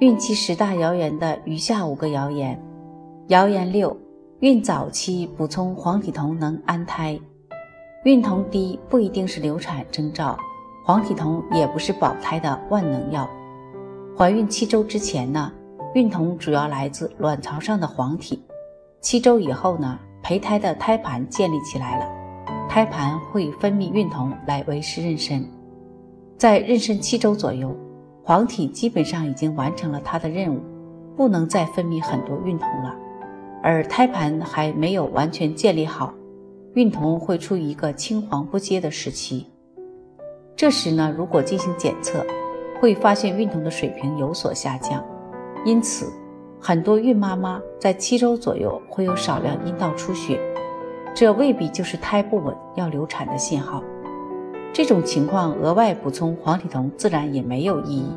孕期十大谣言的余下五个谣言。谣言六：孕早期补充黄体酮能安胎。孕酮低不一定是流产征兆，黄体酮也不是保胎的万能药。怀孕七周之前呢，孕酮主要来自卵巢上的黄体。七周以后呢，胚胎的胎盘建立起来了，胎盘会分泌孕酮来维持妊娠。在妊娠七周左右。黄体基本上已经完成了它的任务，不能再分泌很多孕酮了，而胎盘还没有完全建立好，孕酮会处于一个青黄不接的时期。这时呢，如果进行检测，会发现孕酮的水平有所下降，因此很多孕妈妈在七周左右会有少量阴道出血，这未必就是胎不稳要流产的信号。这种情况额外补充黄体酮自然也没有意义。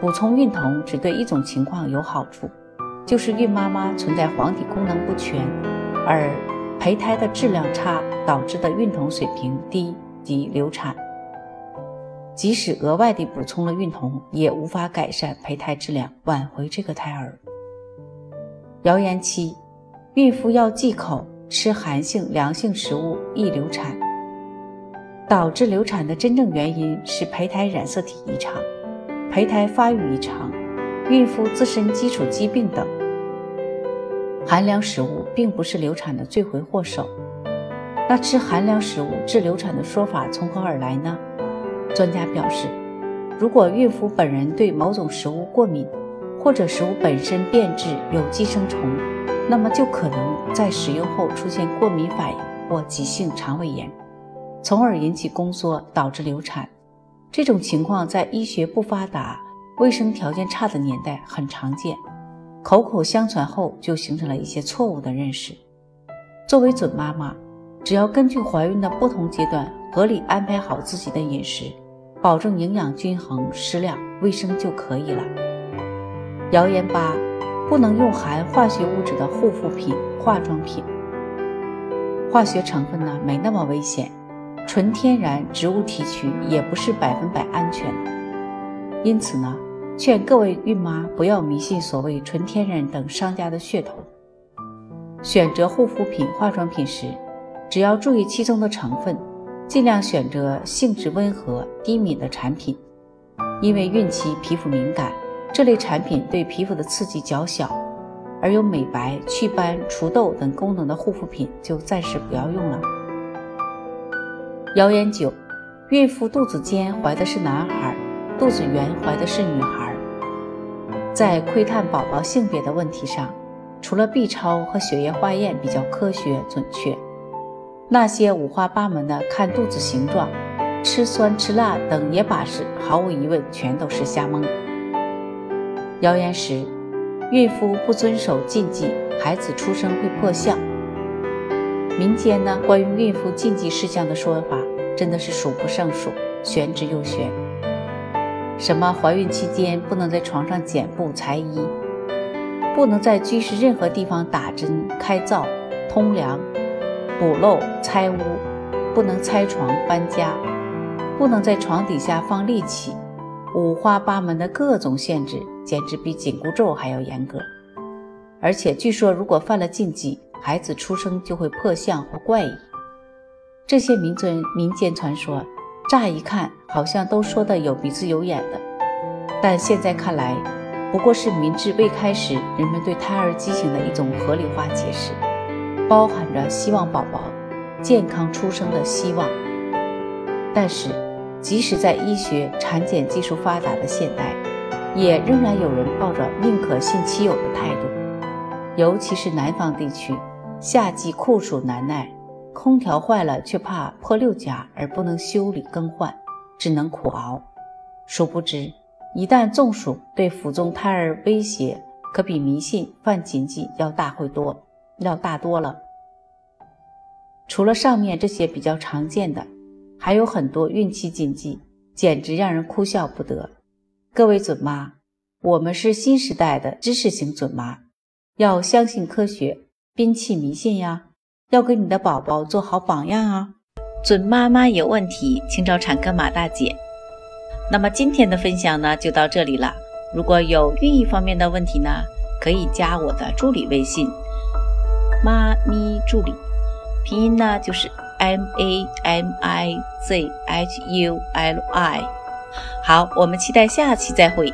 补充孕酮只对一种情况有好处，就是孕妈妈存在黄体功能不全，而胚胎的质量差导致的孕酮水平低及流产。即使额外的补充了孕酮，也无法改善胚胎质量，挽回这个胎儿。谣言七：孕妇要忌口，吃寒性凉性食物易流产。导致流产的真正原因是胚胎染色体异常、胚胎发育异常、孕妇自身基础疾病等。寒凉食物并不是流产的罪魁祸首。那吃寒凉食物治流产的说法从何而来呢？专家表示，如果孕妇本人对某种食物过敏，或者食物本身变质有寄生虫，那么就可能在食用后出现过敏反应或急性肠胃炎。从而引起宫缩，导致流产。这种情况在医学不发达、卫生条件差的年代很常见，口口相传后就形成了一些错误的认识。作为准妈妈，只要根据怀孕的不同阶段合理安排好自己的饮食，保证营养均衡、适量、卫生就可以了。谣言八：不能用含化学物质的护肤品、化妆品。化学成分呢，没那么危险。纯天然植物提取也不是百分百安全，因此呢，劝各位孕妈不要迷信所谓纯天然等商家的噱头。选择护肤品、化妆品时，只要注意其中的成分，尽量选择性质温和、低敏的产品。因为孕期皮肤敏感，这类产品对皮肤的刺激较小，而有美白、祛斑、除痘等功能的护肤品就暂时不要用了。谣言九：孕妇肚子尖怀的是男孩，肚子圆怀的是女孩。在窥探宝宝性别的问题上，除了 B 超和血液化验比较科学准确，那些五花八门的看肚子形状、吃酸吃辣等野把式，毫无疑问全都是瞎蒙。谣言十：孕妇不遵守禁忌，孩子出生会破相。民间呢，关于孕妇禁忌事项的说法真的是数不胜数，玄之又玄。什么怀孕期间不能在床上剪布裁衣，不能在居室任何地方打针、开灶、通凉、补漏、拆屋，不能拆床、搬家，不能在床底下放利器，五花八门的各种限制，简直比紧箍咒还要严格。而且据说，如果犯了禁忌，孩子出生就会破相或怪异，这些民尊民间传说，乍一看好像都说的有鼻子有眼的，但现在看来，不过是民智未开时人们对胎儿畸形的一种合理化解释，包含着希望宝宝健康出生的希望。但是，即使在医学产检技术发达的现代，也仍然有人抱着宁可信其有的态度，尤其是南方地区。夏季酷暑难耐，空调坏了却怕破六甲而不能修理更换，只能苦熬。殊不知，一旦中暑，对腹中胎儿威胁可比迷信犯禁忌要大会多，要大多了。除了上面这些比较常见的，还有很多孕期禁忌，简直让人哭笑不得。各位准妈，我们是新时代的知识型准妈，要相信科学，摒弃迷信呀！要给你的宝宝做好榜样啊！准妈妈有问题，请找产科马大姐。那么今天的分享呢，就到这里了。如果有孕育方面的问题呢，可以加我的助理微信“妈咪助理”，拼音呢就是 M A M I Z H U L I。好，我们期待下期再会。